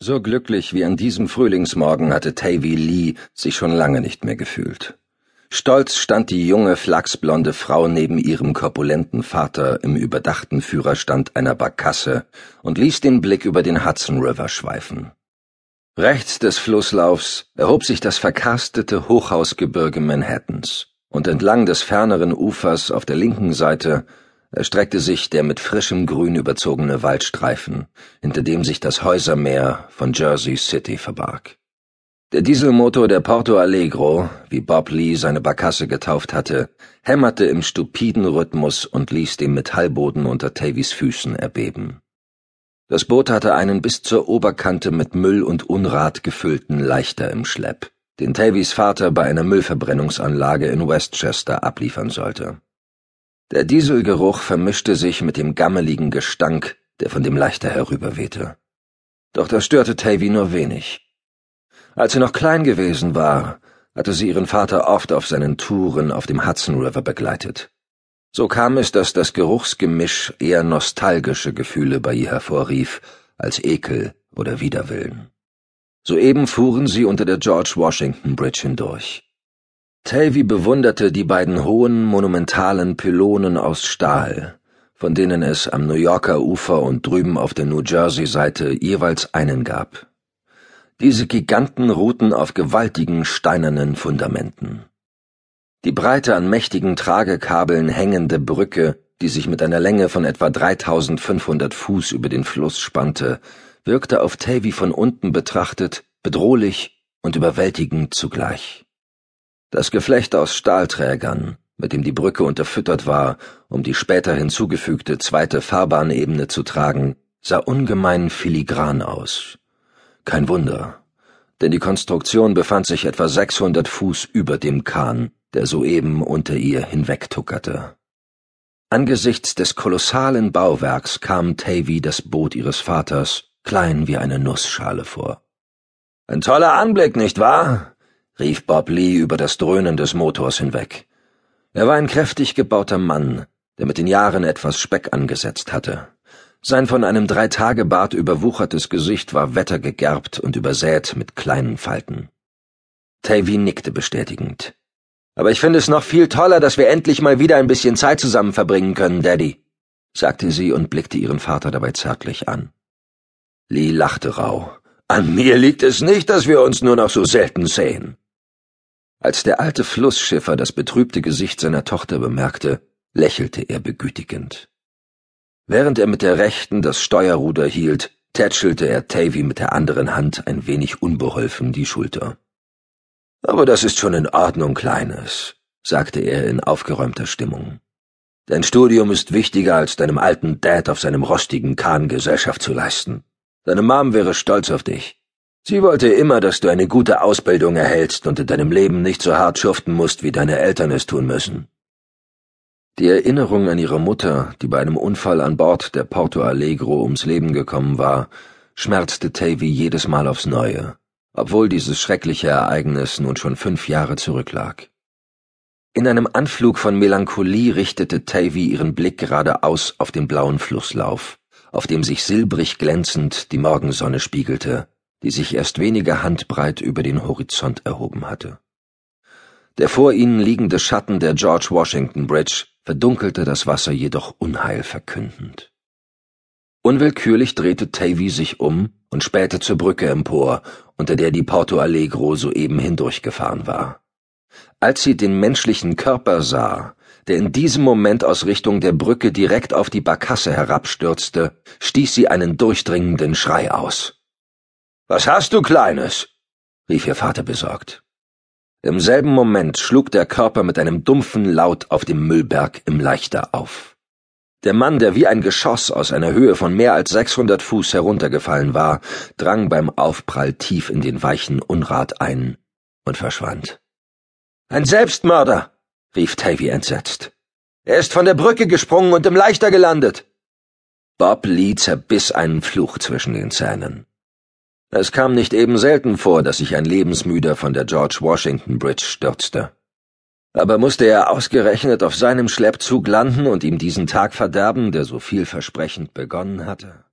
So glücklich wie an diesem Frühlingsmorgen hatte Tavy Lee sich schon lange nicht mehr gefühlt. Stolz stand die junge, flachsblonde Frau neben ihrem korpulenten Vater im überdachten Führerstand einer Barkasse und ließ den Blick über den Hudson River schweifen. Rechts des Flusslaufs erhob sich das verkarstete Hochhausgebirge Manhattans, und entlang des ferneren Ufers auf der linken Seite erstreckte sich der mit frischem Grün überzogene Waldstreifen, hinter dem sich das Häusermeer von Jersey City verbarg. Der Dieselmotor der Porto Allegro, wie Bob Lee seine Barkasse getauft hatte, hämmerte im stupiden Rhythmus und ließ den Metallboden unter Tavys Füßen erbeben. Das Boot hatte einen bis zur Oberkante mit Müll und Unrat gefüllten Leichter im Schlepp, den Tavys Vater bei einer Müllverbrennungsanlage in Westchester abliefern sollte. Der Dieselgeruch vermischte sich mit dem gammeligen Gestank, der von dem Leichter herüberwehte. Doch das störte Tavy nur wenig. Als sie noch klein gewesen war, hatte sie ihren Vater oft auf seinen Touren auf dem Hudson River begleitet. So kam es, dass das Geruchsgemisch eher nostalgische Gefühle bei ihr hervorrief, als Ekel oder Widerwillen. Soeben fuhren sie unter der George Washington Bridge hindurch. Tavy bewunderte die beiden hohen, monumentalen Pylonen aus Stahl, von denen es am New Yorker Ufer und drüben auf der New Jersey-Seite jeweils einen gab. Diese Giganten ruhten auf gewaltigen steinernen Fundamenten. Die breite an mächtigen Tragekabeln hängende Brücke, die sich mit einer Länge von etwa 3500 Fuß über den Fluss spannte, wirkte auf Tavy von unten betrachtet bedrohlich und überwältigend zugleich. Das Geflecht aus Stahlträgern, mit dem die Brücke unterfüttert war, um die später hinzugefügte zweite Fahrbahnebene zu tragen, sah ungemein filigran aus. Kein Wunder, denn die Konstruktion befand sich etwa 600 Fuß über dem Kahn, der soeben unter ihr hinwegtuckerte. Angesichts des kolossalen Bauwerks kam Tavy das Boot ihres Vaters klein wie eine Nussschale vor. Ein toller Anblick, nicht wahr? Rief Bob Lee über das Dröhnen des Motors hinweg. Er war ein kräftig gebauter Mann, der mit den Jahren etwas Speck angesetzt hatte. Sein von einem Dreitagebart überwuchertes Gesicht war wettergegerbt und übersät mit kleinen Falten. Tavy nickte bestätigend. Aber ich finde es noch viel toller, dass wir endlich mal wieder ein bisschen Zeit zusammen verbringen können, Daddy, sagte sie und blickte ihren Vater dabei zärtlich an. Lee lachte rau. An mir liegt es nicht, dass wir uns nur noch so selten sehen. Als der alte Flussschiffer das betrübte Gesicht seiner Tochter bemerkte, lächelte er begütigend. Während er mit der rechten das Steuerruder hielt, tätschelte er Tavy mit der anderen Hand ein wenig unbeholfen die Schulter. Aber das ist schon in Ordnung, Kleines, sagte er in aufgeräumter Stimmung. Dein Studium ist wichtiger, als deinem alten Dad auf seinem rostigen Kahn Gesellschaft zu leisten. Deine Mom wäre stolz auf dich. Sie wollte immer, dass du eine gute Ausbildung erhältst und in deinem Leben nicht so hart schuften musst, wie deine Eltern es tun müssen. Die Erinnerung an ihre Mutter, die bei einem Unfall an Bord der Porto Allegro ums Leben gekommen war, schmerzte Tavy jedes Mal aufs Neue, obwohl dieses schreckliche Ereignis nun schon fünf Jahre zurücklag. In einem Anflug von Melancholie richtete Tavy ihren Blick geradeaus auf den blauen Flusslauf, auf dem sich silbrig glänzend die Morgensonne spiegelte die sich erst wenige Handbreit über den Horizont erhoben hatte. Der vor ihnen liegende Schatten der George Washington Bridge verdunkelte das Wasser jedoch unheilverkündend. Unwillkürlich drehte Tavy sich um und spähte zur Brücke empor, unter der die Porto Allegro soeben hindurchgefahren war. Als sie den menschlichen Körper sah, der in diesem Moment aus Richtung der Brücke direkt auf die Barkasse herabstürzte, stieß sie einen durchdringenden Schrei aus. Was hast du, Kleines? rief ihr Vater besorgt. Im selben Moment schlug der Körper mit einem dumpfen Laut auf dem Müllberg im Leichter auf. Der Mann, der wie ein Geschoss aus einer Höhe von mehr als 600 Fuß heruntergefallen war, drang beim Aufprall tief in den weichen Unrat ein und verschwand. Ein Selbstmörder! rief Tavy entsetzt. Er ist von der Brücke gesprungen und im Leichter gelandet. Bob Lee zerbiss einen Fluch zwischen den Zähnen. Es kam nicht eben selten vor, dass sich ein Lebensmüder von der George Washington Bridge stürzte. Aber musste er ausgerechnet auf seinem Schleppzug landen und ihm diesen Tag verderben, der so vielversprechend begonnen hatte?